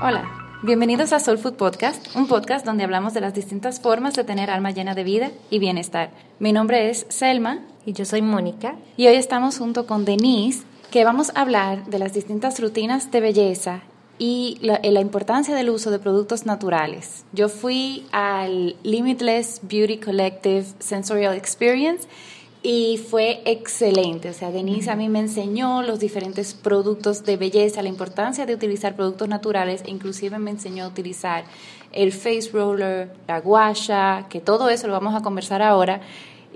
Hola, bienvenidos a Soul Food Podcast, un podcast donde hablamos de las distintas formas de tener alma llena de vida y bienestar. Mi nombre es Selma y yo soy Mónica y hoy estamos junto con Denise que vamos a hablar de las distintas rutinas de belleza y la, la, importancia del uso de productos naturales. Yo fui al Limitless Beauty Collective Sensorial Experience y fue excelente. O sea, Denise a mí me enseñó los diferentes productos de belleza, la importancia de utilizar productos naturales, inclusive me enseñó a utilizar el face roller, la guasha, que todo eso lo vamos a conversar ahora.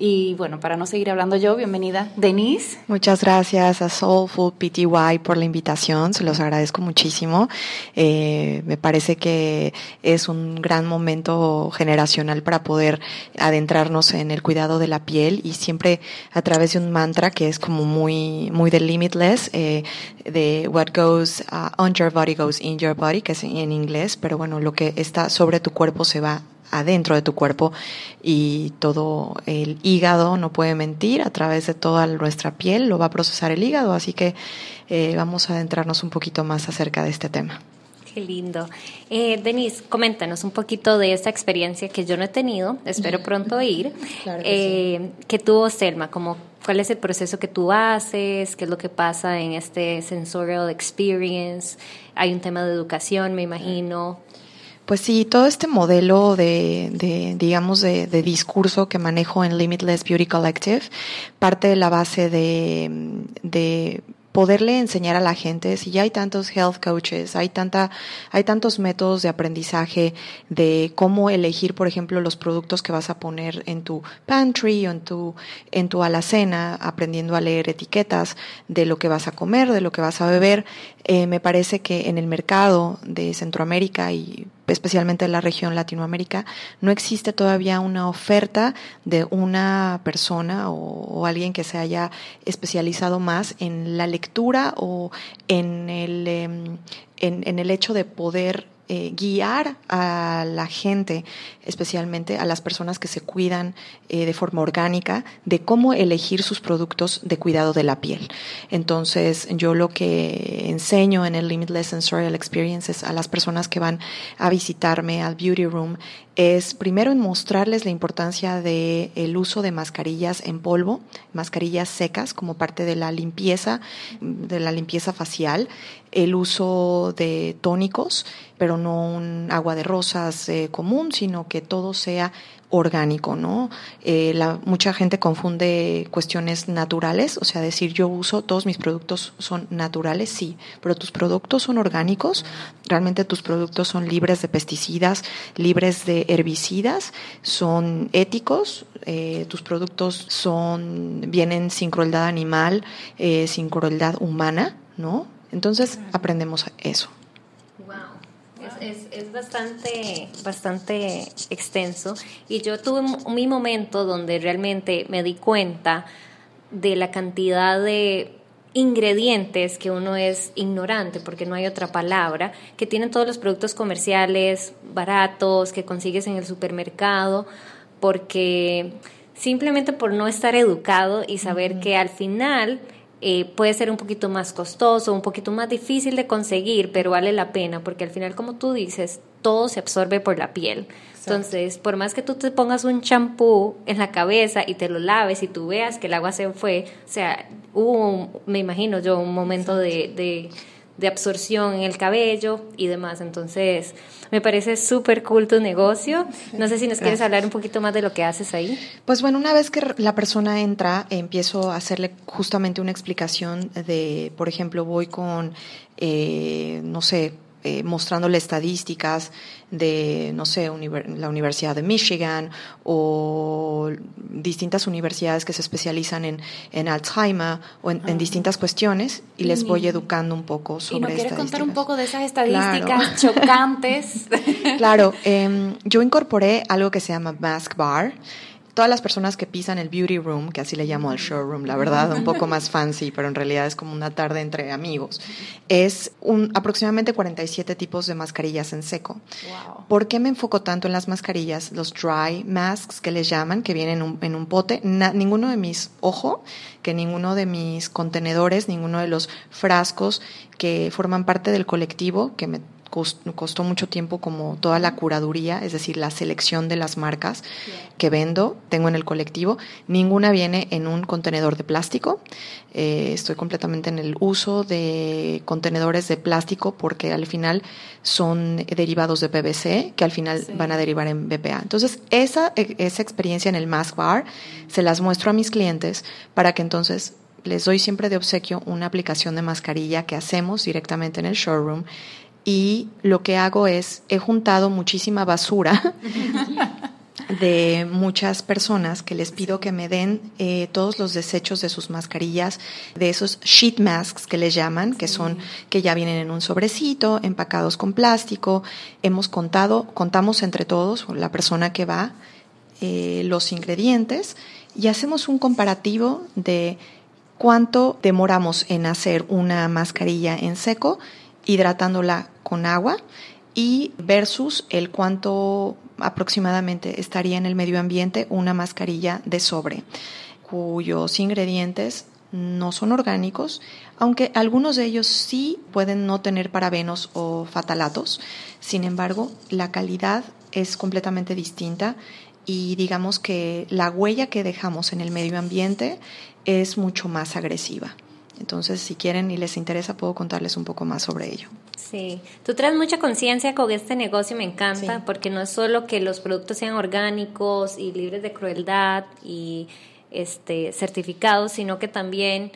Y bueno, para no seguir hablando yo, bienvenida Denise. Muchas gracias a Soulful PTY por la invitación, se los agradezco muchísimo. Eh, me parece que es un gran momento generacional para poder adentrarnos en el cuidado de la piel y siempre a través de un mantra que es como muy, muy de limitless, eh, de what goes uh, on your body goes in your body, que es en inglés, pero bueno, lo que está sobre tu cuerpo se va adentro de tu cuerpo y todo el hígado no puede mentir, a través de toda nuestra piel lo va a procesar el hígado, así que eh, vamos a adentrarnos un poquito más acerca de este tema. Qué lindo. Eh, Denise, coméntanos un poquito de esta experiencia que yo no he tenido, espero pronto ir, claro que, eh, que tuvo Selma, como cuál es el proceso que tú haces, qué es lo que pasa en este sensorial experience, hay un tema de educación, me imagino, pues sí, todo este modelo de, de digamos, de, de, discurso que manejo en Limitless Beauty Collective parte de la base de, de poderle enseñar a la gente, si ya hay tantos health coaches, hay tanta, hay tantos métodos de aprendizaje de cómo elegir, por ejemplo, los productos que vas a poner en tu pantry o en tu, en tu alacena, aprendiendo a leer etiquetas de lo que vas a comer, de lo que vas a beber. Eh, me parece que en el mercado de Centroamérica y especialmente en la región Latinoamérica, no existe todavía una oferta de una persona o, alguien que se haya especializado más en la lectura o en el, en, en el hecho de poder eh, guiar a la gente, especialmente a las personas que se cuidan eh, de forma orgánica, de cómo elegir sus productos de cuidado de la piel. Entonces, yo lo que enseño en el Limitless Sensorial Experiences a las personas que van a visitarme al Beauty Room es primero en mostrarles la importancia de el uso de mascarillas en polvo, mascarillas secas como parte de la limpieza, de la limpieza facial, el uso de tónicos, pero no un agua de rosas eh, común, sino que todo sea orgánico, ¿no? Eh, la, mucha gente confunde cuestiones naturales, o sea, decir yo uso, todos mis productos son naturales, sí, pero tus productos son orgánicos, realmente tus productos son libres de pesticidas, libres de herbicidas, son éticos, eh, tus productos son, vienen sin crueldad animal, eh, sin crueldad humana, ¿no? Entonces aprendemos eso. Es, es, bastante, bastante extenso. Y yo tuve mi momento donde realmente me di cuenta de la cantidad de ingredientes que uno es ignorante, porque no hay otra palabra, que tienen todos los productos comerciales baratos que consigues en el supermercado, porque simplemente por no estar educado y saber que al final eh, puede ser un poquito más costoso, un poquito más difícil de conseguir, pero vale la pena, porque al final, como tú dices, todo se absorbe por la piel. Entonces, por más que tú te pongas un champú en la cabeza y te lo laves y tú veas que el agua se fue, o sea, hubo, me imagino yo, un momento de de absorción en el cabello y demás. Entonces, me parece súper cool tu negocio. No sé si nos quieres hablar un poquito más de lo que haces ahí. Pues bueno, una vez que la persona entra, empiezo a hacerle justamente una explicación de, por ejemplo, voy con, eh, no sé, eh, mostrándole estadísticas de, no sé, la Universidad de Michigan o distintas universidades que se especializan en, en Alzheimer o en, en, distintas cuestiones y les voy educando un poco sobre ¿Y no quieres contar un poco de esas estadísticas chocantes? claro, eh, yo incorporé algo que se llama Mask Bar todas las personas que pisan el beauty room, que así le llamo al showroom, la verdad, un poco más fancy, pero en realidad es como una tarde entre amigos, es un, aproximadamente 47 tipos de mascarillas en seco. Wow. ¿Por qué me enfoco tanto en las mascarillas? Los dry masks que les llaman, que vienen en un, en un pote, ninguno de mis, ojo, que ninguno de mis contenedores, ninguno de los frascos que forman parte del colectivo, que me costó mucho tiempo como toda la curaduría, es decir, la selección de las marcas que vendo, tengo en el colectivo. Ninguna viene en un contenedor de plástico. Eh, estoy completamente en el uso de contenedores de plástico porque al final son derivados de PVC que al final van a derivar en BPA. Entonces, esa, esa experiencia en el Mask Bar se las muestro a mis clientes para que entonces les doy siempre de obsequio una aplicación de mascarilla que hacemos directamente en el showroom y lo que hago es, he juntado muchísima basura de muchas personas que les pido que me den eh, todos los desechos de sus mascarillas, de esos sheet masks que les llaman, que son que ya vienen en un sobrecito, empacados con plástico. Hemos contado, contamos entre todos, la persona que va, eh, los ingredientes y hacemos un comparativo de cuánto demoramos en hacer una mascarilla en seco, hidratándola con agua y versus el cuánto aproximadamente estaría en el medio ambiente una mascarilla de sobre, cuyos ingredientes no son orgánicos, aunque algunos de ellos sí pueden no tener parabenos o fatalatos. Sin embargo, la calidad es completamente distinta y digamos que la huella que dejamos en el medio ambiente es mucho más agresiva. Entonces, si quieren y les interesa, puedo contarles un poco más sobre ello. Sí, tú traes mucha conciencia con este negocio, me encanta, porque no es solo que los productos sean orgánicos y libres de crueldad y este certificados, sino que también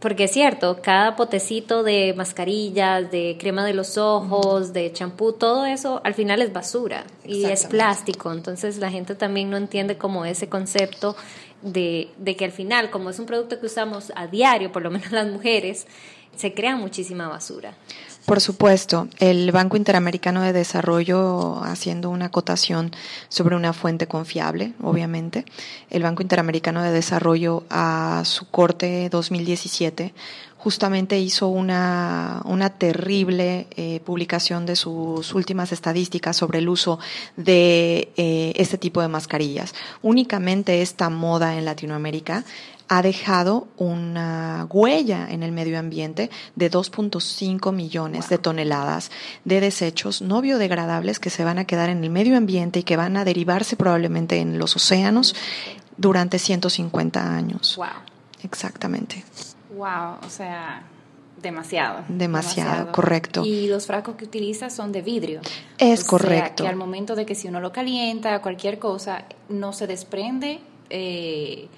porque es cierto, cada potecito de mascarillas, de crema de los ojos, de champú, todo eso al final es basura y es plástico. Entonces la gente también no entiende como ese concepto de, de que al final, como es un producto que usamos a diario, por lo menos las mujeres, se crea muchísima basura. Por supuesto, el Banco Interamericano de Desarrollo, haciendo una acotación sobre una fuente confiable, obviamente, el Banco Interamericano de Desarrollo a su corte 2017 justamente hizo una, una terrible eh, publicación de sus últimas estadísticas sobre el uso de eh, este tipo de mascarillas. Únicamente esta moda en Latinoamérica ha dejado una huella en el medio ambiente de 2.5 millones de toneladas de desechos no biodegradables que se van a quedar en el medio ambiente y que van a derivarse probablemente en los océanos durante 150 años. Wow. Exactamente. Wow, o sea, demasiado, demasiado. correcto. Y los frascos que utiliza son de vidrio. Es correcto. que al momento de que si uno lo calienta, cualquier cosa, no se desprende eh,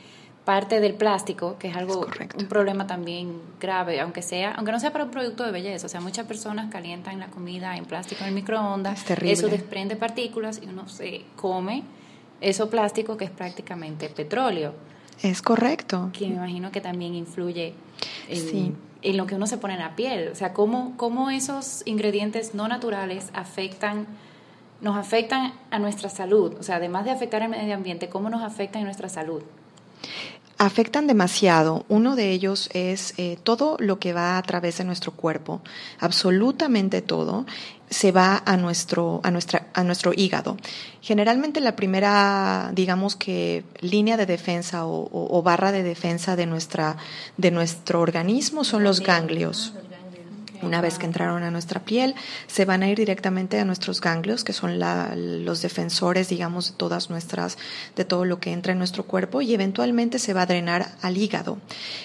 parte del plástico, que es algo, un problema también grave, aunque sea, aunque no sea para un producto de belleza. O sea, muchas personas calientan la comida en plástico en el microondas. Eso desprende partículas y uno se come eso plástico que es prácticamente petróleo. Es correcto. Que me imagino que también influye en, en, lo que uno se pone en la piel. O sea, cómo, cómo esos ingredientes no naturales afectan, nos afectan a nuestra salud. O sea, además de afectar al medio ambiente, cómo nos afectan a nuestra salud afectan demasiado. Uno de ellos es eh, todo lo que va a través de nuestro cuerpo, absolutamente todo se va a nuestro, a nuestra, a nuestro hígado. Generalmente la primera, digamos que línea de defensa o, barra de defensa de nuestra, de nuestro organismo son los ganglios. Una vez que entraron a nuestra piel, se van a ir directamente a nuestros ganglios, que son los defensores, digamos, de todas nuestras, de todo lo que entra en nuestro cuerpo, y eventualmente se va a drenar al hígado.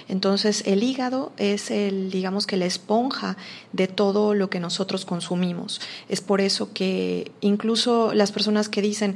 Entonces, el hígado es el, digamos que la esponja de todo lo que nosotros consumimos. Es por eso que incluso las personas que dicen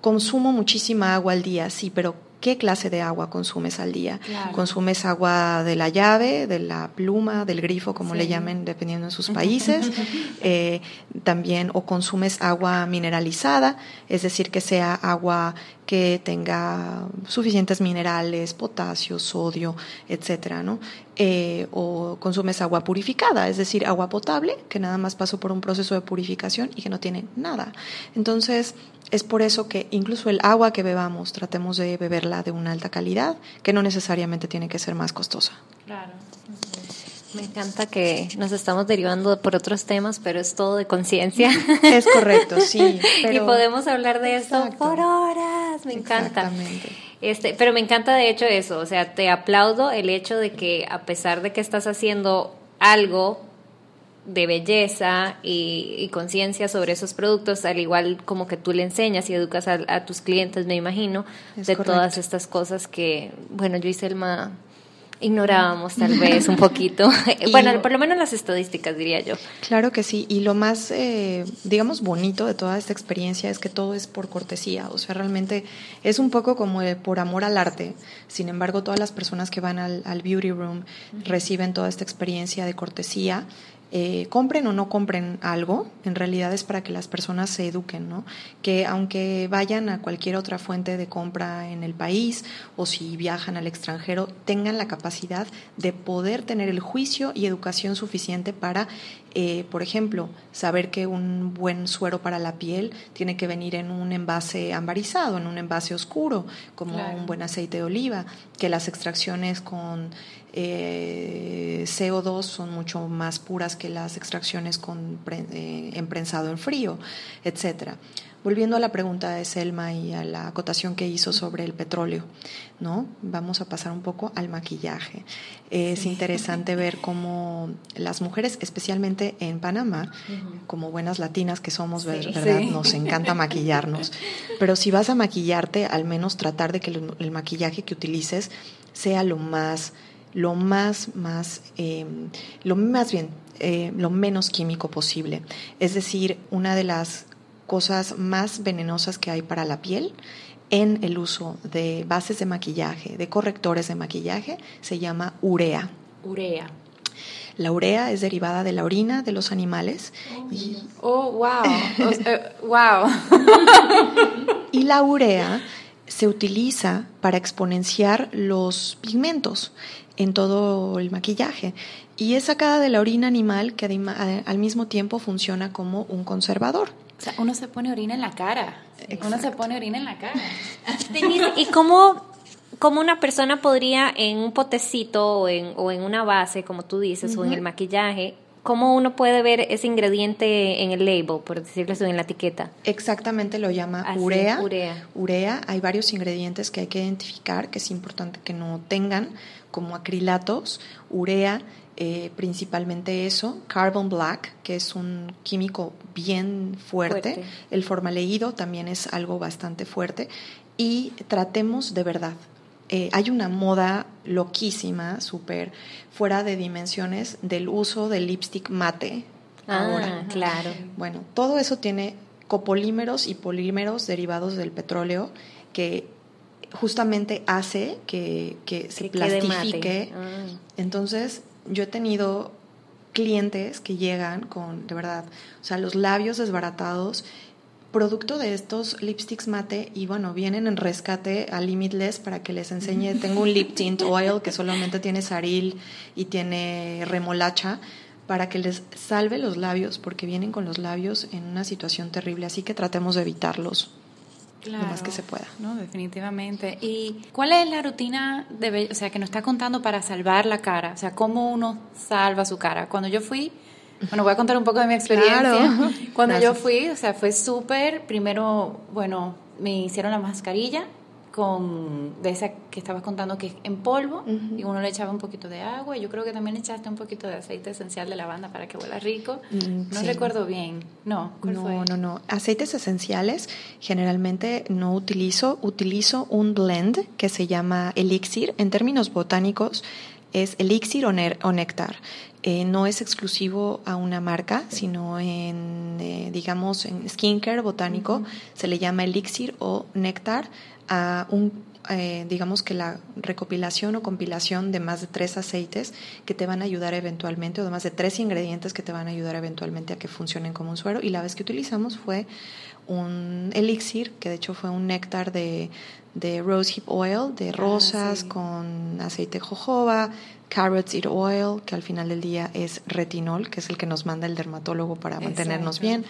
consumo muchísima agua al día, sí, pero qué clase de agua consumes al día. ¿Consumes agua de la llave, de la pluma, del grifo, como le llamen, dependiendo de sus países? Eh, también, o consumes agua mineralizada, es decir, que sea agua que tenga suficientes minerales, potasio, sodio, etcétera, ¿no? Eh, o consumes agua purificada, es decir, agua potable, que nada más pasó por un proceso de purificación y que no tiene nada. Entonces, es por eso que incluso el agua que bebamos tratemos de beberla de una alta calidad, que no necesariamente tiene que ser más costosa. Claro. Me encanta que nos estamos derivando por otros temas, pero es todo de conciencia. Es correcto, sí. Y podemos hablar de esto por horas. Me encanta. Este, pero me encanta de hecho eso, o sea, te aplaudo el hecho de que a pesar de que estás haciendo algo de belleza y, conciencia sobre esos productos, al igual como que tú le enseñas y educas a, tus clientes, me imagino, de todas estas cosas que, bueno, yo y Selma ignorábamos tal vez un poquito. bueno, por lo menos las estadísticas, diría yo. Claro que sí. Y lo más, eh, digamos, bonito de toda esta experiencia es que todo es por cortesía. O sea, realmente es un poco como por amor al arte. Sin embargo, todas las personas que van al, al beauty room reciben toda esta experiencia de cortesía eh, compren o no compren algo, en realidad es para que las personas se eduquen, ¿no? Que aunque vayan a cualquier otra fuente de compra en el país o si viajan al extranjero, tengan la capacidad de poder tener el juicio y educación suficiente para, eh, por ejemplo, saber que un buen suero para la piel tiene que venir en un envase ambarizado, en un envase oscuro, como un buen aceite de oliva, que las extracciones con eh, CO2 son mucho más puras que las extracciones con eh, emprensado en frío, etcétera. Volviendo a la pregunta de Selma y a la acotación que hizo sobre el petróleo, ¿no? Vamos a pasar un poco al maquillaje. Es interesante ver cómo las mujeres, especialmente en Panamá, como buenas latinas que somos, ¿verdad? Nos encanta maquillarnos. Pero si vas a maquillarte, al menos tratar de que el maquillaje que utilices sea lo más lo más, más, em, lo más bien, eh, lo menos químico posible. Es decir, una de las cosas más venenosas que hay para la piel en el uso de bases de maquillaje, de correctores de maquillaje, se llama urea. Urea. La urea es derivada de la orina de los animales. Oh, wow. wow. y la urea se utiliza para exponenciar los pigmentos en todo el maquillaje y es sacada de la orina animal que al mismo tiempo funciona como un conservador. O sea, uno se pone orina en la cara. Uno se pone orina en la cara. ¿Y cómo, cómo, una persona podría en un potecito o en, o en una base, como tú dices, o en el maquillaje, ¿Cómo uno puede ver ese ingrediente en el label, por decirlo así, en la etiqueta? Exactamente, lo llama urea. urea. Urea. Hay varios ingredientes que hay que identificar, que es importante que no tengan, como acrilatos, urea, eh, principalmente eso, carbon black, que es un químico bien fuerte. fuerte. El formaldehído también es algo bastante fuerte. Y tratemos de verdad, eh, hay una moda loquísima, súper fuera de dimensiones, del uso del lipstick mate. Ah, claro. Bueno, todo eso tiene copolímeros y polímeros derivados del petróleo que justamente hace que, se plastifique. Ah. Entonces, yo he tenido clientes que llegan con, de verdad, o sea, los labios desbaratados producto de estos lipsticks mate y bueno, vienen en rescate a Limitless para que les enseñe. Tengo un lip tint oil que solamente tiene saril y tiene remolacha para que les salve los labios porque vienen con los labios en una situación terrible, así que tratemos de evitarlos lo más que se pueda. No, definitivamente. ¿Y cuál es la rutina de, o sea, que nos está contando para salvar la cara? O sea, ¿cómo uno salva su cara? Cuando yo fui bueno, voy a contar un poco de mi experiencia. Cuando yo fui, o sea, fue súper, primero, bueno, me hicieron la mascarilla con de esa que estabas contando que es en polvo y uno le echaba un poquito de agua yo creo que también echaste un poquito de aceite esencial de lavanda para que huela rico. Mm, no recuerdo bien. No, no, no, no. Aceites esenciales generalmente no utilizo, utilizo un blend que se llama elixir. En términos botánicos es elixir o, néctar. Eh, no es exclusivo a una marca, sino en, eh, digamos, en skincare botánico se le llama elixir o néctar a un, eh, digamos que la recopilación o compilación de más de tres aceites que te van a ayudar eventualmente, o de más de tres ingredientes que te van a ayudar eventualmente a que funcionen como un suero. Y la vez que utilizamos fue un elixir, que de hecho fue un néctar de, de rosehip oil, de ah, rosas con aceite de jojoba, carrot seed oil, que al final del día es retinol, que es el que nos manda el dermatólogo para mantenernos bien,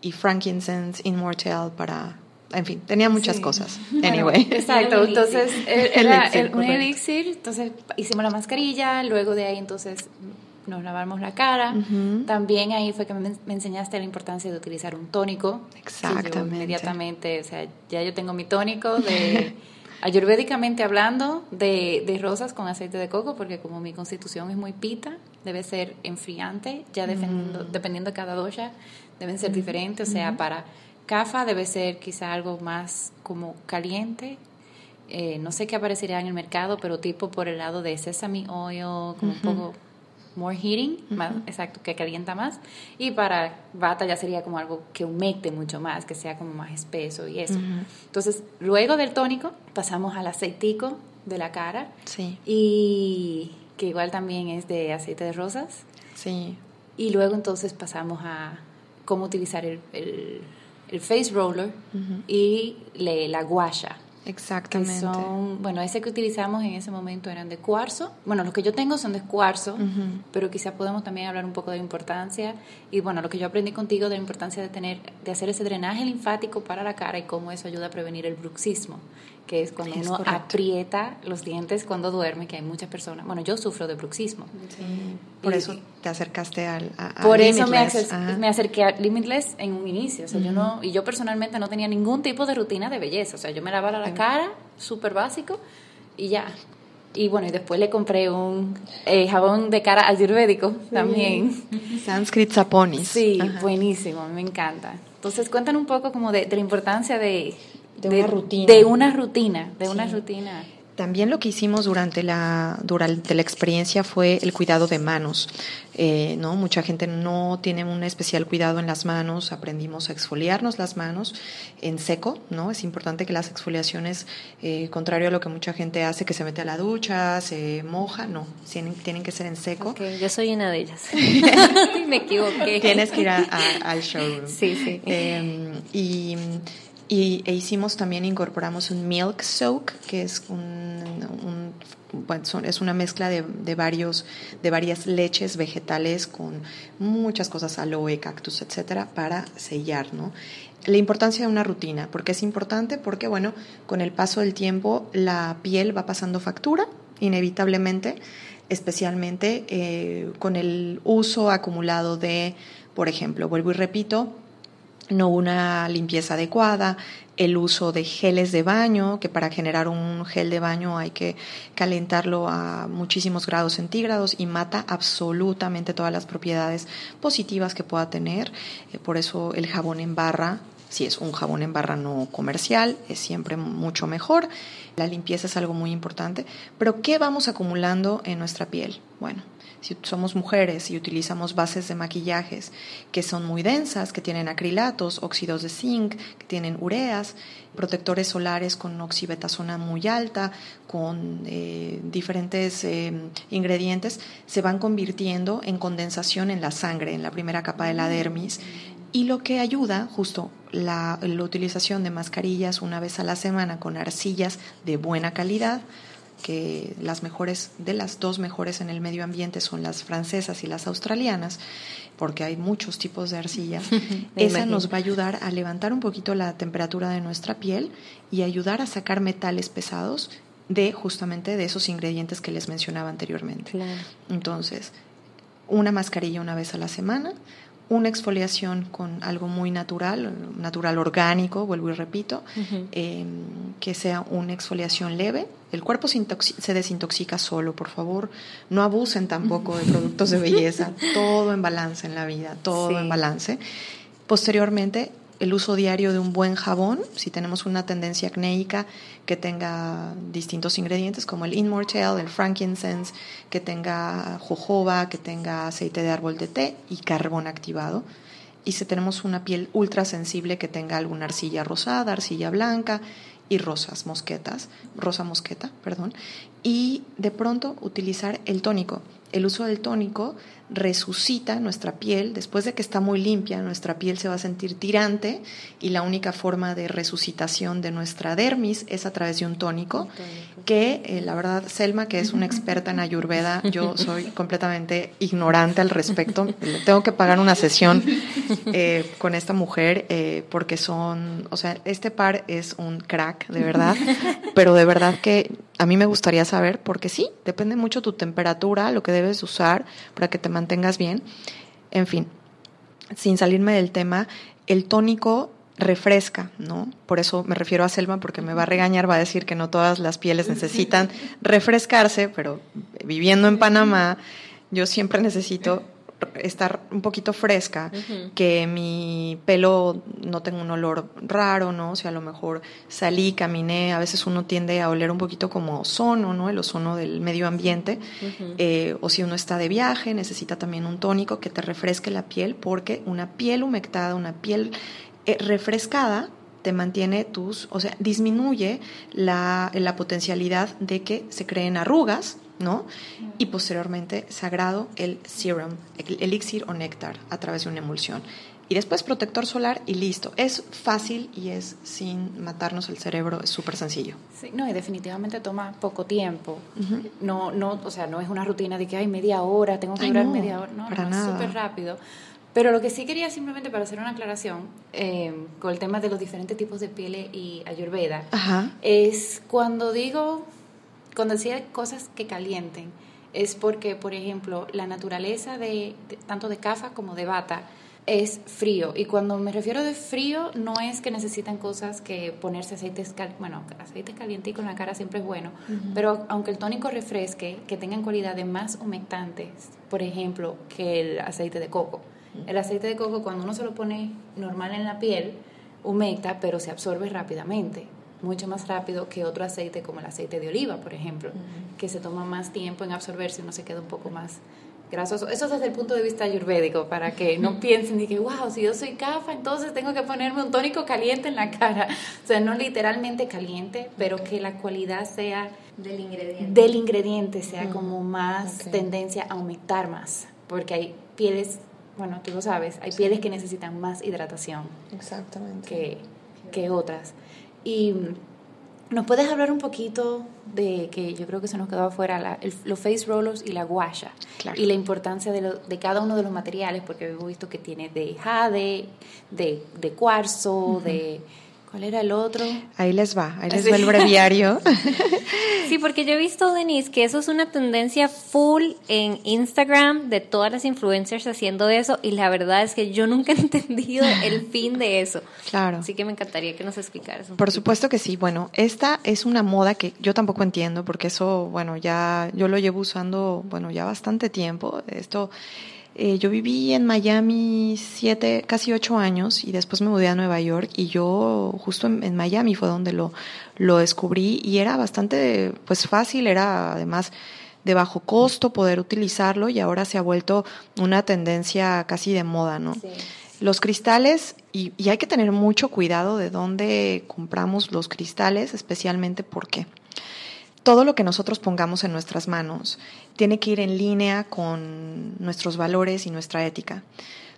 y frankincense, immortal para en fin, tenía muchas cosas. Anyway. exacto, entonces era un elixir, entonces hicimos la mascarilla, luego de ahí entonces nos lavamos la cara. También ahí fue que me, enseñaste la importancia de utilizar un tónico. Exactamente. inmediatamente, o sea, ya yo tengo mi tónico de ayurvédicamente hablando, de, de, rosas con aceite de coco, porque como mi constitución es muy pita, debe ser enfriante, ya dependiendo, mm. dependiendo de cada dosha, deben ser diferentes, o sea, para cafa debe ser quizá algo más como caliente, eh, no sé qué aparecería en el mercado, pero tipo por el lado de sesame oil, como un poco more heating, más, exacto, que calienta más. Y para bata ya sería como algo que humecte mucho más, que sea como más espeso y eso. Entonces, luego del tónico, pasamos al aceitico de la cara. Sí. Y que igual también es de aceite de rosas. Sí. Y luego entonces pasamos a cómo utilizar el, el, face roller y le, la guasha Exactamente. son, bueno, ese que utilizamos en ese momento eran de cuarzo. Bueno, los que yo tengo son de cuarzo, pero quizás podemos también hablar un poco de importancia. Y bueno, lo que yo aprendí contigo de la importancia de tener, de hacer ese drenaje linfático para la cara y cómo eso ayuda a prevenir el bruxismo que es cuando uno aprieta los dientes cuando duerme, que hay muchas personas. Bueno, yo sufro de bruxismo. Por eso te acercaste al. por eso me, acerqué a Limitless en un inicio. O sea, yo no, y yo personalmente no tenía ningún tipo de rutina de belleza. O sea, yo me lavaba la cara, súper básico, y ya. Y bueno, y después le compré un eh, jabón de cara ayurvédico también. Sanskrit Saponis. Sí, buenísimo, me encanta. Entonces, cuéntanos un poco como de la importancia de, de, una rutina. De una rutina, de una rutina. También lo que hicimos durante la, durante la experiencia fue el cuidado de manos. Eh, ¿no? Mucha gente no tiene un especial cuidado en las manos. Aprendimos a exfoliarnos las manos en seco. ¿no? Es importante que las exfoliaciones, eh, contrario a lo que mucha gente hace, que se mete a la ducha, se moja, no, tienen, tienen que ser en seco. yo soy una de ellas. Me equivoqué. Tienes que ir al showroom. Sí, sí. Em, y y e hicimos también, incorporamos un milk soak, que es un, es una mezcla de, de, varios, de varias leches vegetales con muchas cosas, aloe, cactus, etcétera, para sellar, ¿no? La importancia de una rutina, porque es importante, porque bueno, con el paso del tiempo la piel va pasando factura, inevitablemente, especialmente eh, con el uso acumulado de, por ejemplo, vuelvo y repito, no una limpieza adecuada, el uso de geles de baño, que para generar un gel de baño hay que calentarlo a muchísimos grados centígrados y mata absolutamente todas las propiedades positivas que pueda tener. Eh, por eso el jabón en barra, si es un jabón en barra no comercial, es siempre mucho mejor. La limpieza es algo muy importante. Pero ¿qué vamos acumulando en nuestra piel? Bueno, si somos mujeres y utilizamos bases de maquillajes que son muy densas, que tienen acrilatos, óxidos de zinc, que tienen ureas, protectores solares con oxibetasona muy alta, con eh, diferentes eh, ingredientes, se van convirtiendo en condensación en la sangre, en la primera capa de la dermis. Y lo que ayuda, justo la, la utilización de mascarillas una vez a la semana con arcillas de buena calidad, que las mejores, de las dos mejores en el medio ambiente son las francesas y las australianas, porque hay muchos tipos de arcilla, esa nos va a ayudar a levantar un poquito la temperatura de nuestra piel y ayudar a sacar metales pesados de justamente de esos ingredientes que les mencionaba anteriormente. Entonces, una mascarilla una vez a la semana, una exfoliación con algo muy natural, natural orgánico, vuelvo y repito, em, que sea una exfoliación leve. El cuerpo se, se, desintoxica solo, por favor. No abusen tampoco de productos de belleza. todo en balance en la vida, todo en balance. Posteriormente, el uso diario de un buen jabón, si tenemos una tendencia acnéica que tenga distintos ingredientes como el Immortal, el frankincense, que tenga jojoba, que tenga aceite de árbol de té y carbón activado. Y si tenemos una piel ultra sensible que tenga alguna arcilla rosada, arcilla blanca y rosas mosquetas, rosa mosqueta, perdón, y de pronto utilizar el tónico. El uso del tónico resucita nuestra piel, después de que está muy limpia, nuestra piel se va a sentir tirante y la única forma de resucitación de nuestra dermis es a través de un tónico, que eh, la verdad, Selma, que es una experta en ayurveda, yo soy completamente ignorante al respecto, tengo que pagar una sesión eh, con esta mujer eh, porque son, o sea, este par es un crack, de verdad, pero de verdad que a mí me gustaría saber, porque sí, depende mucho tu temperatura, lo que debes usar para que te mantengas bien. En fin, sin salirme del tema, el tónico refresca, ¿no? Por eso me refiero a Selma, porque me va a regañar, va a decir que no todas las pieles necesitan refrescarse, pero viviendo en Panamá, yo siempre necesito estar un poquito fresca, que mi pelo no tenga un olor raro, ¿no? O sea, a lo mejor salí, caminé, a veces uno tiende a oler un poquito como ozono, ¿no? El ozono del medio ambiente. Eh, o si uno está de viaje, necesita también un tónico que te refresque la piel, porque una piel humectada, una piel eh, refrescada, te mantiene tus, o sea, disminuye la, la potencialidad de que se creen arrugas, ¿no? Y posteriormente sagrado el serum, el elixir o néctar a través de una emulsión. Y después protector solar y listo. Es fácil y es sin matarnos el cerebro, es súper sencillo. Sí, no, y definitivamente toma poco tiempo. No, no, o sea, no es una rutina de que hay media hora, tengo que durar media hora, no, no, es súper rápido. Pero lo que sí quería simplemente para hacer una aclaración eh, con el tema de los diferentes tipos de piel y ayurveda, es cuando digo cuando decía cosas que calienten, es porque, por ejemplo, la naturaleza de, tanto de cafa como de bata es frío. Y cuando me refiero de frío, no es que necesitan cosas que ponerse aceites, bueno, aceite calientico en la cara siempre es bueno, pero aunque el tónico refresque, que tengan cualidades más humectantes, por ejemplo, que el aceite de coco. El aceite de coco, cuando uno se lo pone normal en la piel, humecta, pero se absorbe rápidamente mucho más rápido que otro aceite como el aceite de oliva, por ejemplo, que se toma más tiempo en absorberse y uno se queda un poco más grasoso. Eso es desde el punto de vista ayurvédico, para que no piensen y que, wow, si yo soy cafa, entonces tengo que ponerme un tónico caliente en la cara. O sea, no literalmente caliente, pero que la cualidad sea del ingrediente, del ingrediente sea como más tendencia a aumentar más, porque hay pieles, bueno, tú lo sabes, hay pieles que necesitan más hidratación. Exactamente. Que, que otras. Y nos puedes hablar un poquito de que yo creo que se nos quedó afuera los face rollers y la guasha y la importancia de, de, cada uno de los materiales, porque hemos visto que tiene de jade, de, de cuarzo, de ¿Cuál era el otro? Ahí les va, ahí les va el breviario. Sí, porque yo he visto, Denise, que eso es una tendencia full en Instagram de todas las influencers haciendo eso y la verdad es que yo nunca he entendido el fin de eso. Claro. Así que me encantaría que nos explicaras. Por supuesto que sí. Bueno, esta es una moda que yo tampoco entiendo porque eso, bueno, ya yo lo llevo usando, bueno, ya bastante tiempo. Esto eh, yo viví en Miami siete, casi ocho años y después me mudé a Nueva York y yo justo en, Miami fue donde lo, lo descubrí y era bastante pues fácil, era además de bajo costo poder utilizarlo y ahora se ha vuelto una tendencia casi de moda, ¿no? Los cristales, y, y, hay que tener mucho cuidado de dónde compramos los cristales, especialmente porque todo lo que nosotros pongamos en nuestras manos tiene que ir en línea con nuestros valores y nuestra ética.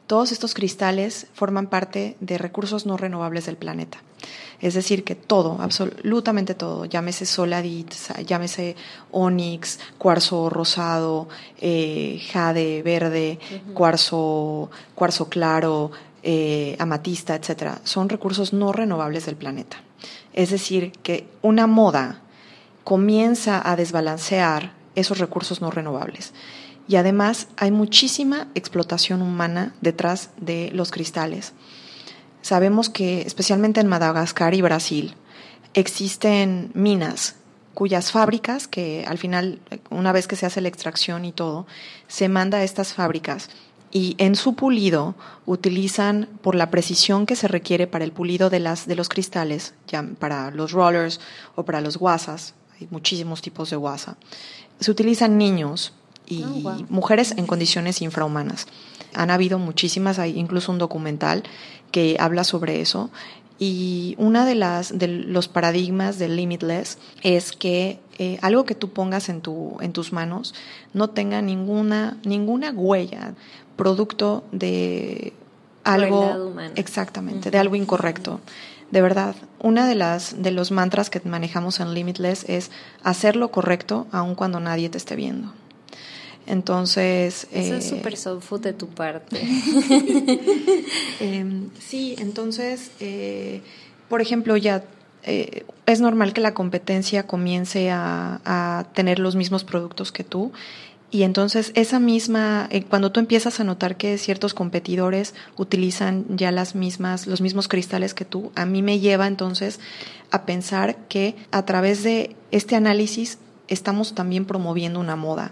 Todos estos cristales forman parte de recursos no renovables del planeta. Es decir, que todo, absolutamente todo, llámese soladit, llámese onix, cuarzo rosado, eh, jade verde, cuarzo, cuarzo claro, eh, amatista, etcétera, son recursos no renovables del planeta. Es decir, que una moda comienza a desbalancear esos recursos no renovables. Y además hay muchísima explotación humana detrás de los cristales. Sabemos que especialmente en Madagascar y Brasil existen minas cuyas fábricas, que al final, una vez que se hace la extracción y todo, se manda a estas fábricas y en su pulido utilizan por la precisión que se requiere para el pulido de las de los cristales, ya para los rollers o para los guasas, hay muchísimos tipos de guasa. Se utilizan niños y oh, mujeres en condiciones infrahumanas. Han habido muchísimas, hay incluso un documental que habla sobre eso. Y una de las de los paradigmas del limitless es que eh, algo que tú pongas en tu en tus manos no tenga ninguna ninguna huella producto de algo exactamente de algo incorrecto de verdad, una de las de los mantras que manejamos en Limitless es hacer lo correcto aun cuando nadie te esté viendo. Entonces. Eso es eh, súper soul food de tu parte. Em, sí, entonces, eh, por ejemplo, ya eh, es normal que la competencia comience a, a, tener los mismos productos que tú Y entonces esa misma, eh, cuando tú empiezas a notar que ciertos competidores utilizan ya las mismas, los mismos cristales que tú, a mí me lleva entonces a pensar que a través de este análisis estamos también promoviendo una moda.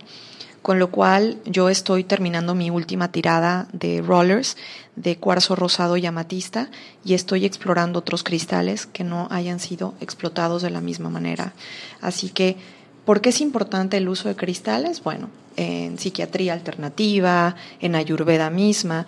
Con lo cual yo estoy terminando mi última tirada de rollers de cuarzo rosado y amatista y estoy explorando otros cristales que no hayan sido explotados de la misma manera. Así que, ¿por qué es importante el uso de cristales? Bueno, en psiquiatría alternativa, en ayurveda misma,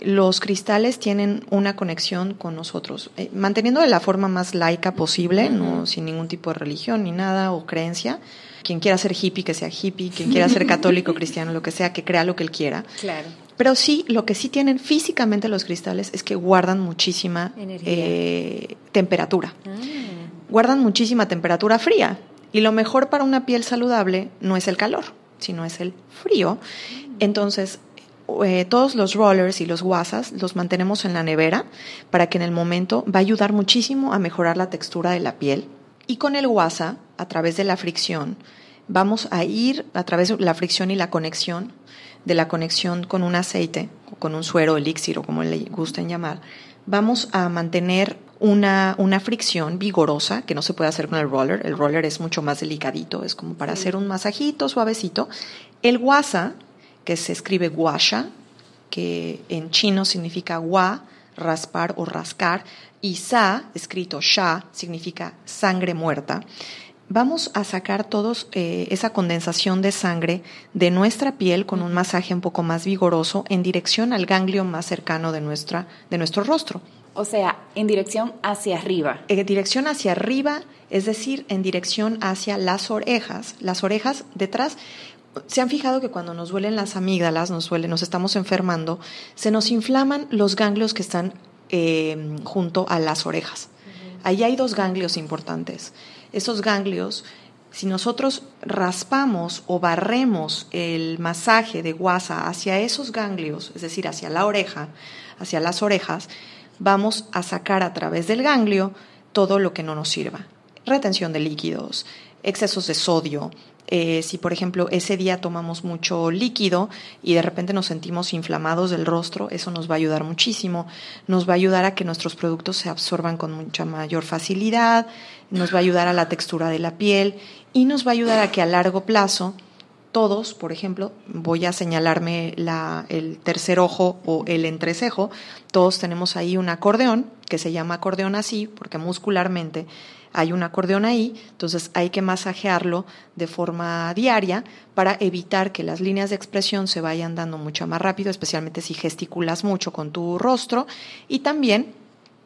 los cristales tienen una conexión con nosotros, eh, manteniendo de la forma más laica posible, no sin ningún tipo de religión ni nada o creencia. Quien quiera ser hippie, que sea hippie, quien quiera ser católico, cristiano, lo que sea, que crea lo que él quiera. Claro. Pero sí, lo que sí tienen físicamente los cristales es que guardan muchísima eh, temperatura. Ah. Guardan muchísima temperatura fría. Y lo mejor para una piel saludable no es el calor, sino es el frío. Entonces, eh, todos los rollers y los guasas los mantenemos en la nevera para que en el momento va a ayudar muchísimo a mejorar la textura de la piel. Y con el guasa, a través de la fricción, vamos a ir a través de la fricción y la conexión, de la conexión con un aceite, con un suero, elixir o como le gusten llamar, vamos a mantener una, una, fricción vigorosa que no se puede hacer con el roller. El roller es mucho más delicadito, es como para hacer un masajito suavecito. El guasa, que se escribe guasha, que en chino significa gua, raspar o rascar, y sa, escrito sha, significa sangre muerta vamos a sacar todos eh, esa condensación de sangre de nuestra piel con un masaje un poco más vigoroso en dirección al ganglio más cercano de, nuestra, de nuestro rostro. O sea, en dirección hacia arriba. En dirección hacia arriba, es decir, en dirección hacia las orejas. Las orejas detrás. ¿Se han fijado que cuando nos duelen las amígdalas, nos duele, nos estamos enfermando, se nos inflaman los ganglios que están eh, junto a las orejas? Ahí hay dos ganglios importantes esos ganglios, si nosotros raspamos o barremos el masaje de guasa hacia esos ganglios, es decir, hacia la oreja, hacia las orejas, vamos a sacar a través del ganglio todo lo que no nos sirva. Retención de líquidos, excesos de sodio, eh, si, por ejemplo, ese día tomamos mucho líquido y de repente nos sentimos inflamados del rostro, eso nos va a ayudar muchísimo. Nos va a ayudar a que nuestros productos se absorban con mucha mayor facilidad, nos va a ayudar a la textura de la piel y nos va a ayudar a que a largo plazo todos, por ejemplo, voy a señalarme la, el tercer ojo o el entrecejo, todos tenemos ahí un acordeón, que se llama acordeón así, porque muscularmente hay un acordeón ahí, entonces hay que masajearlo de forma diaria para evitar que las líneas de expresión se vayan dando mucho más rápido, especialmente si gesticulas mucho con tu rostro y también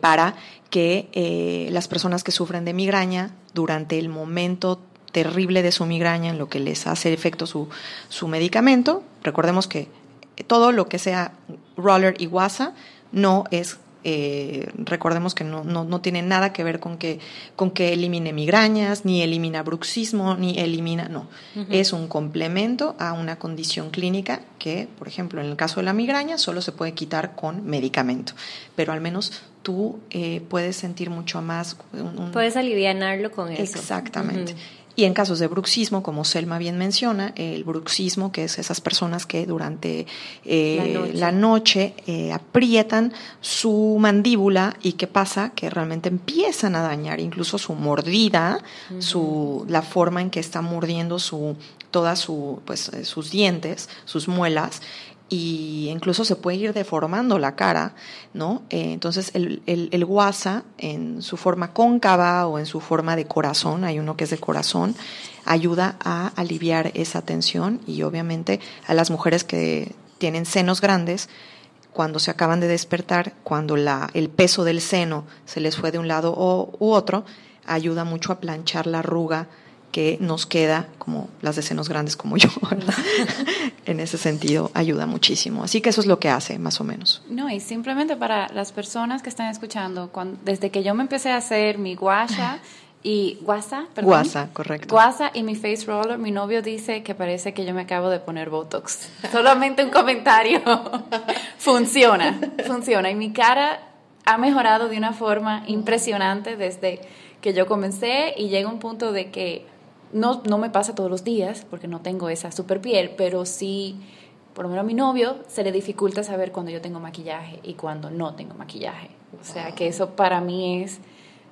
para que eh, las personas que sufren de migraña durante el momento terrible de su migraña, en lo que les hace efecto su, su medicamento, recordemos que todo lo que sea roller y guasa no es eh, recordemos que no, no, no, tiene nada que ver con que, con que elimine migrañas, ni elimina bruxismo, ni elimina, no. Es un complemento a una condición clínica que, por ejemplo, en el caso de la migraña, solo se puede quitar con medicamento. Pero al menos tú eh, puedes sentir mucho más. puedes alivianarlo con eso. Exactamente. Y en casos de bruxismo, como Selma bien menciona, el bruxismo, que es esas personas que durante eh, la noche, eh, aprietan su mandíbula y qué pasa, que realmente empiezan a dañar incluso su mordida, su, la forma en que está mordiendo su, todas su, pues, eh, sus dientes, sus muelas, y incluso se puede ir deformando la cara, ¿no? Eh, entonces el, el, el, guasa en su forma cóncava o en su forma de corazón, hay uno que es de corazón, ayuda a aliviar esa tensión y obviamente a las mujeres que tienen senos grandes, cuando se acaban de despertar, cuando la, el peso del seno se les fue de un lado o, u otro, ayuda mucho a planchar la arruga que nos queda, como las de senos grandes como yo, en ese sentido ayuda muchísimo. Así que eso es lo que hace, más o menos. No, y simplemente para las personas que están escuchando, desde que yo me empecé a hacer mi guasha y guasa, perdón. Guasa, correcto. Guasa y mi face roller, mi novio dice que parece que yo me acabo de poner Botox. Solamente un comentario. funciona, funciona. Y mi cara ha mejorado de una forma impresionante desde que yo comencé y llega un punto de que no, no me pasa todos los días porque no tengo esa super piel, pero sí, por lo menos a mi novio se le dificulta saber cuando yo tengo maquillaje y cuando no tengo maquillaje. O sea, que eso para mí es,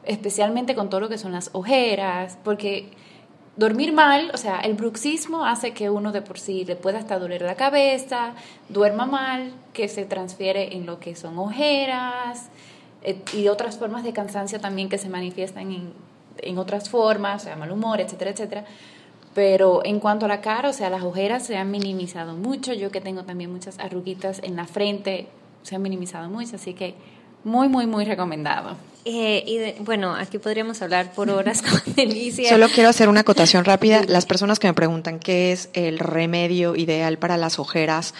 especialmente con todo lo que son las ojeras, porque dormir mal, o sea, el bruxismo hace que uno de por sí le pueda hasta doler la cabeza, duerma mal, que se transfiere en lo que son ojeras eh, y otras formas de cansancio también que se manifiestan en en otras formas, o sea, mal humor, etcétera, etcétera. Pero en cuanto a la cara, o sea, las ojeras se han minimizado mucho. Yo que tengo también muchas arruguitas en la frente, se han minimizado mucho, así que muy, muy, muy recomendado. Eh, y bueno, aquí podríamos hablar por horas con Delicia. Solo quiero hacer una acotación rápida. Las personas que me preguntan qué es el remedio ideal para las ojeras,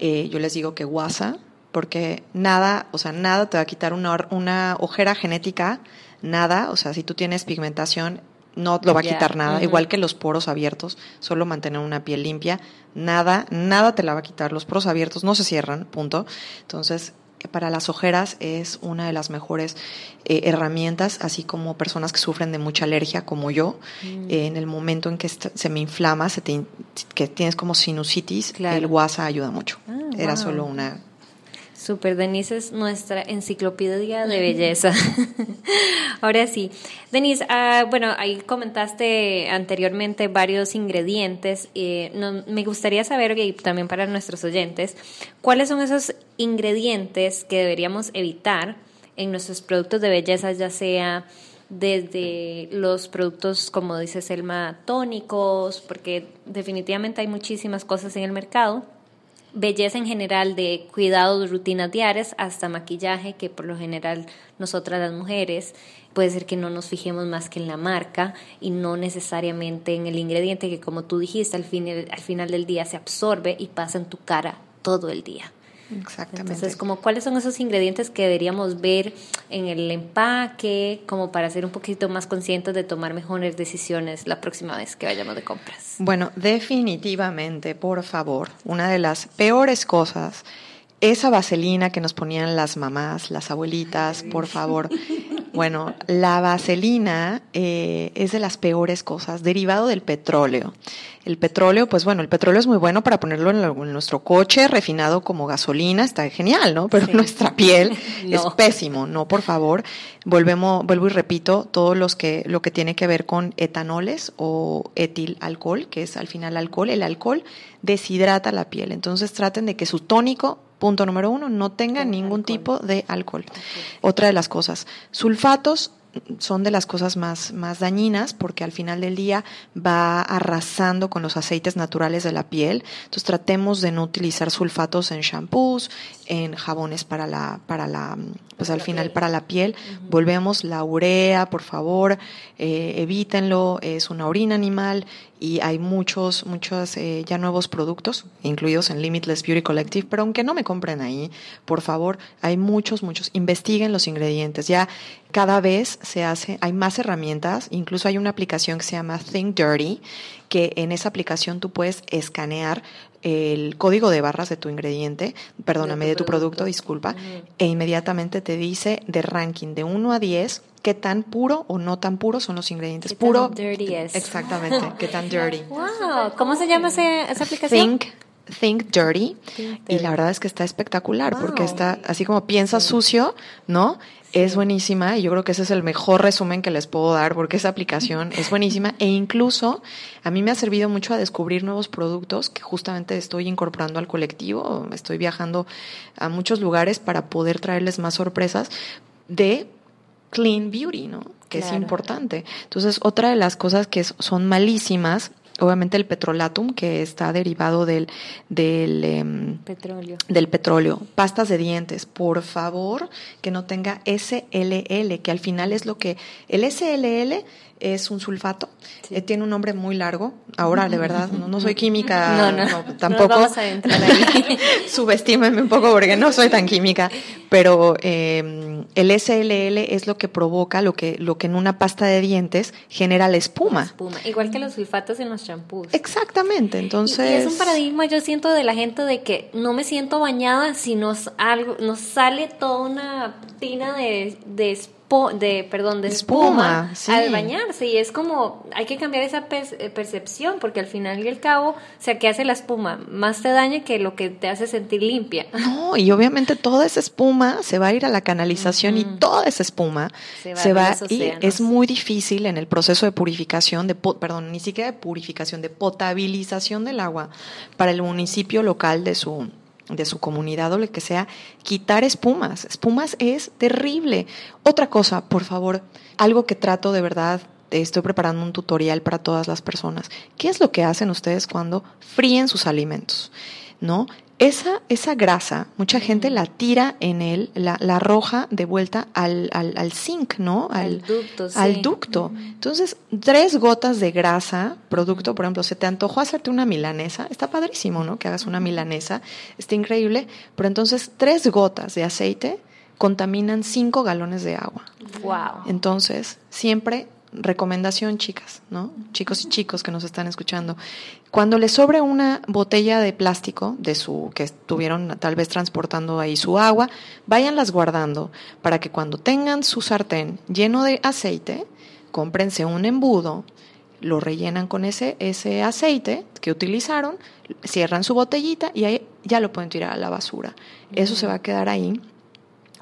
eh, yo les digo que guasa, porque nada, o sea, nada te va a quitar una, una ojera genética nada, o sea, si tú tienes pigmentación, no lo va a quitar nada, igual que los poros abiertos, solo mantener una piel limpia, nada, nada te la va a quitar, los poros abiertos no se cierran, punto. Entonces, para las ojeras es una de las mejores eh, herramientas, así como personas que sufren de mucha alergia, como yo, mm. en el momento en que se me inflama, se que tienes como sinusitis, el WhatsApp ayuda mucho. Ah, Era solo una Super, Denise es nuestra enciclopedia de belleza. Ahora sí, Denise, ah, bueno, ahí comentaste anteriormente varios ingredientes. Eh, me gustaría saber, y también para nuestros oyentes, cuáles son esos ingredientes que deberíamos evitar en nuestros productos de belleza, ya sea desde los productos, como dice Selma, tónicos, porque definitivamente hay muchísimas cosas en el mercado belleza en general de cuidados, rutinas diarias, hasta maquillaje, que por lo general nosotras las mujeres puede ser que no nos fijemos más que en la marca y no necesariamente en el ingrediente que como tú dijiste al, fin, al final del día se absorbe y pasa en tu cara todo el día. Exactamente. Entonces, como cuáles son esos ingredientes que deberíamos ver en el empaque, como para ser un poquito más conscientes de tomar mejores decisiones la próxima vez que vayamos de compras. Bueno, definitivamente, por favor, una de las peores cosas, esa vaselina que nos ponían las mamás, las abuelitas, por favor. Bueno, la vaselina eh, es de las peores cosas, derivado del petróleo. El petróleo, pues bueno, el petróleo es muy bueno para ponerlo en, nuestro coche refinado como gasolina, está genial, ¿no? Pero nuestra piel es pésimo, no, por favor. Volvemos, vuelvo y repito, todo los que, lo que tiene que ver con etanoles o etil alcohol, que es al final alcohol, el alcohol deshidrata la piel. Entonces traten de que su tónico Punto número uno, no tenga ningún tipo de alcohol. Otra de las cosas, sulfatos son de las cosas más, más dañinas porque al final del día va arrasando con los aceites naturales de la piel. Entonces tratemos de no utilizar sulfatos en shampoos, en jabones para la, para la, pues al final para la piel. Volvemos la urea, por favor, eh, evítenlo, es una orina animal y hay muchos, muchos eh, ya nuevos productos, incluidos en Limitless Beauty Collective, pero aunque no me compren ahí, por favor, hay muchos, muchos, investiguen los ingredientes. Ya cada vez se hace, hay más herramientas, incluso hay una aplicación que se llama Think Dirty, que en esa aplicación tú puedes escanear el código de barras de tu ingrediente, perdóname, de tu, producto, disculpa, e inmediatamente te dice de ranking de 1 a 10 qué tan puro o no tan puro son los ingredientes. ¿Qué puro. Tan dirty es. Exactamente, qué tan dirty. Wow, ¿cómo se llama esa aplicación? Think Think Dirty, y la verdad es que está espectacular porque está así como piensa sucio, ¿no? Es buenísima y yo creo que ese es el mejor resumen que les puedo dar porque esa aplicación es buenísima e incluso a mí me ha servido mucho a descubrir nuevos productos que justamente estoy incorporando al colectivo, estoy viajando a muchos lugares para poder traerles más sorpresas de clean beauty, ¿no? Que es importante. Entonces, otra de las cosas que son malísimas obviamente el petrolatum, que está derivado del, del, em, petróleo. del petróleo. Pastas de dientes, por favor, que no tenga SLL, que al final es lo que... El SLL es un sulfato, eh, tiene un nombre muy largo. Ahora, de verdad, no, soy química, no, no, tampoco. No vamos a entrar ahí. Subestímenme un poco porque no soy tan química, pero eh, el SLL es lo que provoca lo que, lo que en una pasta de dientes genera la espuma. espuma. Igual que los sulfatos en los champús. Exactamente, entonces. Y, es un paradigma, yo siento, de la gente de que no me siento bañada si nos, algo, nos sale toda una tina de, de de perdón de espuma, al bañarse y es como hay que cambiar esa eh, percepción porque al final y al cabo o sea que hace la espuma más te daña que lo que te hace sentir limpia. No y obviamente toda esa espuma se va a ir a la canalización y toda esa espuma se va, a y es muy difícil en el proceso de purificación de perdón ni siquiera de purificación de potabilización del agua para el municipio local de su de su comunidad o lo que sea, quitar espumas. Espumas es terrible. Otra cosa, por favor, algo que trato de verdad, estoy preparando un tutorial para todas las personas. ¿Qué es lo que hacen ustedes cuando fríen sus alimentos? ¿No? Esa, esa grasa, mucha gente la tira en él, la, la arroja de vuelta al, al, al zinc, ¿no? Al, ducto. Al ducto. Entonces, tres gotas de grasa, producto, por ejemplo, se te antojó hacerte una milanesa, está padrísimo, ¿no? Que hagas una milanesa, está increíble, pero entonces tres gotas de aceite contaminan cinco galones de agua. Wow. Entonces, siempre recomendación, chicas, ¿no? Chicos y chicos que nos están escuchando. Cuando les sobre una botella de plástico de su que estuvieron tal vez transportando ahí su agua, váyanlas guardando para que cuando tengan su sartén lleno de aceite, cómprense un embudo, lo rellenan con ese ese aceite que utilizaron, cierran su botellita y ahí ya lo pueden tirar a la basura. Eso se va a quedar ahí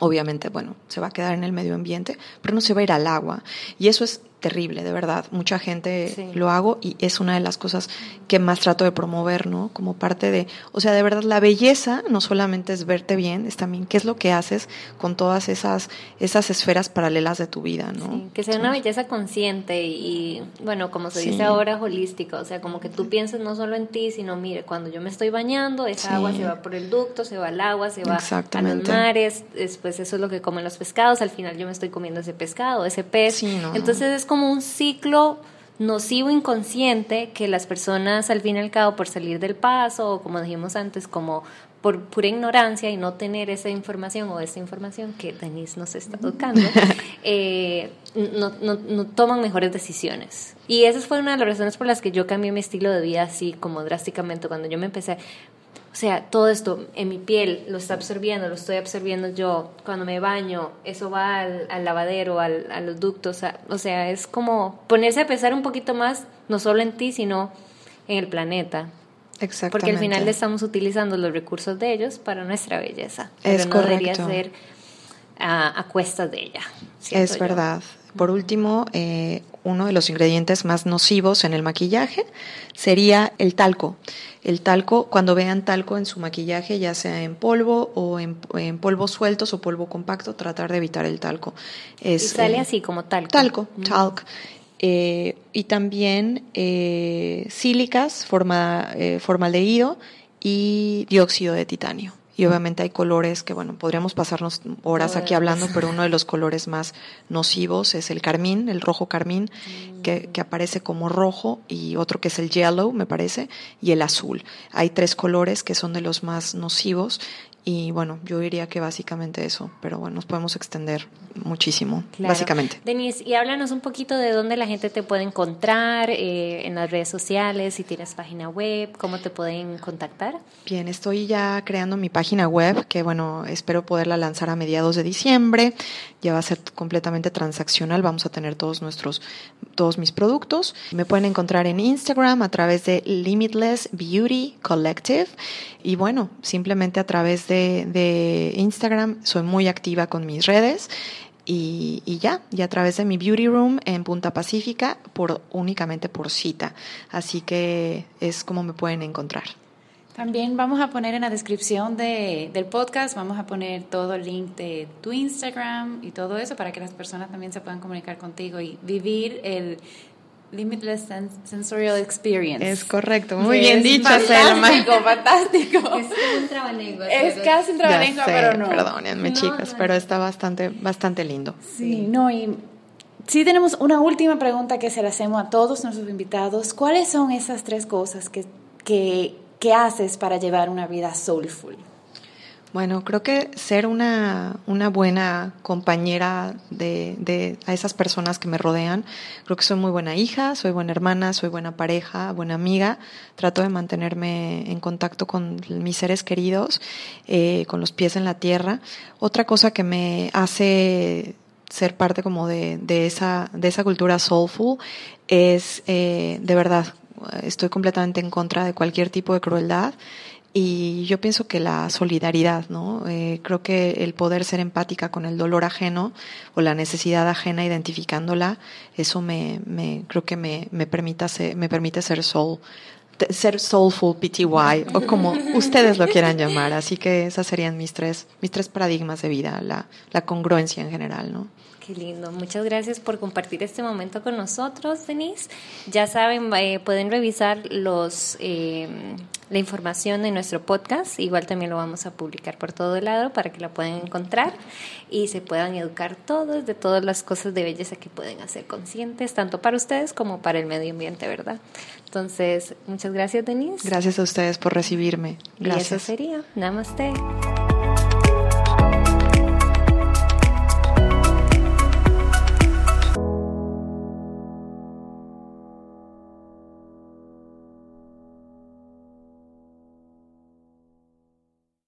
obviamente, bueno, se va a quedar en el medio ambiente, pero no se va a ir al agua. Y eso es terrible, de verdad. Mucha gente lo hago y es una de las cosas que más trato de promover, ¿no? Como parte de, o sea, de verdad, la belleza no solamente es verte bien, es también qué es lo que haces con todas esas, esas esferas paralelas de tu vida, ¿no? que sea una belleza consciente y, bueno, como se dice ahora, holística, o sea, como que tú pienses no solo en ti, sino, mire, cuando yo me estoy bañando, esa agua se va por el ducto, se va al agua, se va a los mares, después eso es lo que comen los pescados, al final yo me estoy comiendo ese pescado, ese pez. Entonces es como un ciclo nocivo inconsciente que las personas al fin y al cabo por salir del paso o como dijimos antes como por pura ignorancia y no tener esa información o esa información que Denise nos está tocando, eh, no, no, no, toman mejores decisiones. Y esa fue una de las razones por las que yo cambié mi estilo de vida así como drásticamente cuando yo me empecé o sea, todo esto en mi piel lo está absorbiendo, lo estoy absorbiendo yo. Cuando me baño, eso va al, lavadero, al, a los ductos. o sea, es como ponerse a pensar un poquito más, no solo en ti, sino en el planeta. Exactamente. Porque al final estamos utilizando los recursos de ellos para nuestra belleza. Pero es no debería ser a, a cuesta de ella. Es verdad. Por último, eh, uno de los ingredientes más nocivos en el maquillaje sería el talco. El talco, cuando vean talco en su maquillaje, ya sea en polvo o en, en polvos sueltos o polvo compacto, tratar de evitar el talco. Es, y sale eh, así como talco. Talco, talc. Eh, y también sílicas, forma, formaldehído y dióxido de titanio y obviamente hay colores que, bueno, podríamos pasarnos horas aquí hablando, pero uno de los colores más nocivos es el carmín, el rojo carmín, que, que, aparece como rojo, y otro que es el yellow, me parece, y el azul. Hay tres colores que son de los más nocivos y bueno, yo diría que básicamente eso, pero bueno, nos podemos extender muchísimo, básicamente. Denise, y háblanos un poquito de dónde la gente te puede encontrar eh, en las redes sociales, si tienes página web, cómo te pueden contactar. Bien, estoy ya creando mi página web, que bueno, espero poderla lanzar a mediados de diciembre. Ya va a ser completamente transaccional, vamos a tener todos nuestros, todos mis productos. Me pueden encontrar en Instagram a través de Limitless Beauty Collective y bueno, simplemente a través de de, Instagram, soy muy activa con mis redes. Y, ya, y a través de mi beauty room en Punta Pacífica, por, únicamente por cita. Así que es como me pueden encontrar. También vamos a poner en la descripción de, del podcast, vamos a poner todo el link de tu Instagram y todo eso para que las personas también se puedan comunicar contigo y vivir el Limitless Sensorial Experience. Es correcto, muy bien dicho, Fantástico, fantástico. Es un trabalengua. Es casi un trabalengua, pero no. Perdónenme, chicas, pero está bastante, bastante lindo. Sí, no, y sí tenemos una última pregunta que se la hacemos a todos nuestros invitados. ¿Cuáles son esas tres cosas que, que, que haces para llevar una vida soulful? Bueno, creo que ser una, una buena compañera de, de, a esas personas que me rodean, creo que soy muy buena hija, soy buena hermana, soy buena pareja, buena amiga, trato de mantenerme en contacto con mis seres queridos, eh, con los pies en la tierra. Otra cosa que me hace ser parte como de, de, esa, de esa cultura soulful es, eh, de verdad, estoy completamente en contra de cualquier tipo de crueldad y yo pienso que la solidaridad, ¿no? Eh, creo que el poder ser empática con el dolor ajeno o la necesidad ajena, identificándola, eso me, me creo que me, me, permita ser, me permite ser soul, ser soulful PTY o como ustedes lo quieran llamar. Así que esas serían mis tres, mis tres paradigmas de vida, la, la congruencia en general, ¿no? Qué lindo. Muchas gracias por compartir este momento con nosotros, Denise. Ya saben, eh, pueden revisar los eh, la información en nuestro podcast. Igual también lo vamos a publicar por todo lado para que la puedan encontrar y se puedan educar todos de todas las cosas de belleza que pueden hacer conscientes, tanto para ustedes como para el medio ambiente, ¿verdad? Entonces, muchas gracias, Denise. Gracias a ustedes por recibirme. Gracias. Y eso sería. Namaste.